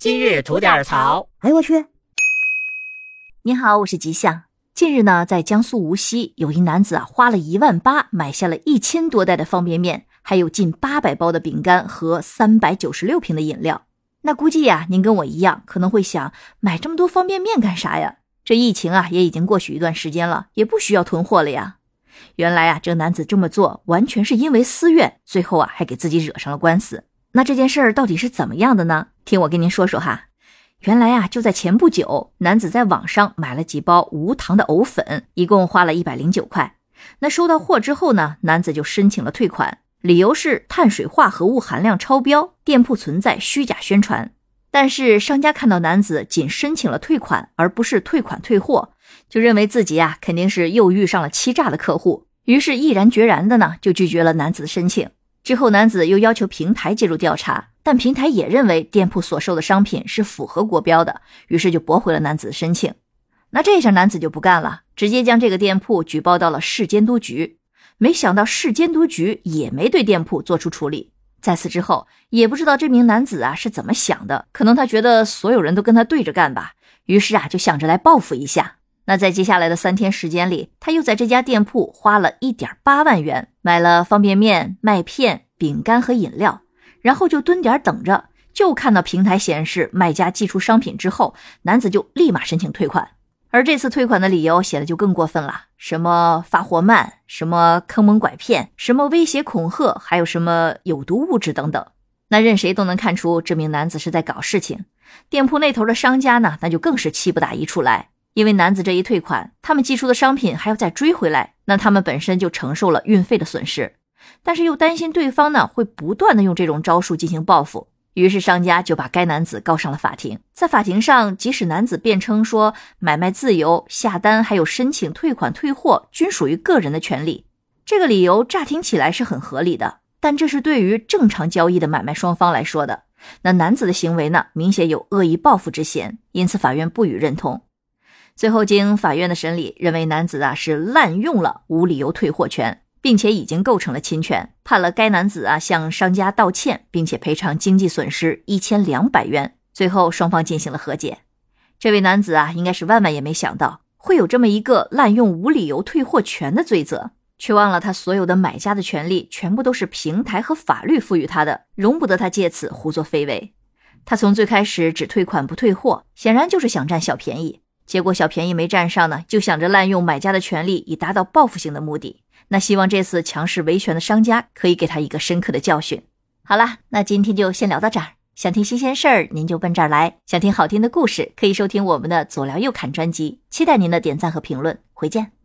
今日吐点槽。哎呦我去！你好，我是吉祥。近日呢，在江苏无锡，有一男子啊，花了一万八买下了一千多袋的方便面，还有近八百包的饼干和三百九十六瓶的饮料。那估计呀，您跟我一样，可能会想，买这么多方便面干啥呀？这疫情啊，也已经过去一段时间了，也不需要囤货了呀。原来啊，这男子这么做完全是因为私怨，最后啊，还给自己惹上了官司。那这件事儿到底是怎么样的呢？听我跟您说说哈。原来啊，就在前不久，男子在网上买了几包无糖的藕粉，一共花了一百零九块。那收到货之后呢，男子就申请了退款，理由是碳水化合物含量超标，店铺存在虚假宣传。但是商家看到男子仅申请了退款，而不是退款退货，就认为自己啊肯定是又遇上了欺诈的客户，于是毅然决然的呢就拒绝了男子的申请。之后，男子又要求平台介入调查。但平台也认为店铺所售的商品是符合国标的，于是就驳回了男子的申请。那这下男子就不干了，直接将这个店铺举报到了市监督局。没想到市监督局也没对店铺做出处理。在此之后，也不知道这名男子啊是怎么想的，可能他觉得所有人都跟他对着干吧，于是啊就想着来报复一下。那在接下来的三天时间里，他又在这家店铺花了一点八万元，买了方便面、麦片、饼干和饮料。然后就蹲点等着，就看到平台显示卖家寄出商品之后，男子就立马申请退款。而这次退款的理由写的就更过分了，什么发货慢，什么坑蒙拐骗，什么威胁恐吓，还有什么有毒物质等等。那任谁都能看出这名男子是在搞事情。店铺那头的商家呢，那就更是气不打一处来，因为男子这一退款，他们寄出的商品还要再追回来，那他们本身就承受了运费的损失。但是又担心对方呢会不断的用这种招数进行报复，于是商家就把该男子告上了法庭。在法庭上，即使男子辩称说买卖自由、下单还有申请退款退货均属于个人的权利，这个理由乍听起来是很合理的。但这是对于正常交易的买卖双方来说的，那男子的行为呢明显有恶意报复之嫌，因此法院不予认同。最后经法院的审理，认为男子啊是滥用了无理由退货权。并且已经构成了侵权，判了该男子啊向商家道歉，并且赔偿经济损失一千两百元。最后双方进行了和解。这位男子啊，应该是万万也没想到会有这么一个滥用无理由退货权的罪责，却忘了他所有的买家的权利全部都是平台和法律赋予他的，容不得他借此胡作非为。他从最开始只退款不退货，显然就是想占小便宜。结果小便宜没占上呢，就想着滥用买家的权利以达到报复性的目的。那希望这次强势维权的商家可以给他一个深刻的教训。好啦，那今天就先聊到这儿。想听新鲜事儿，您就奔这儿来；想听好听的故事，可以收听我们的左聊右侃专辑。期待您的点赞和评论，回见。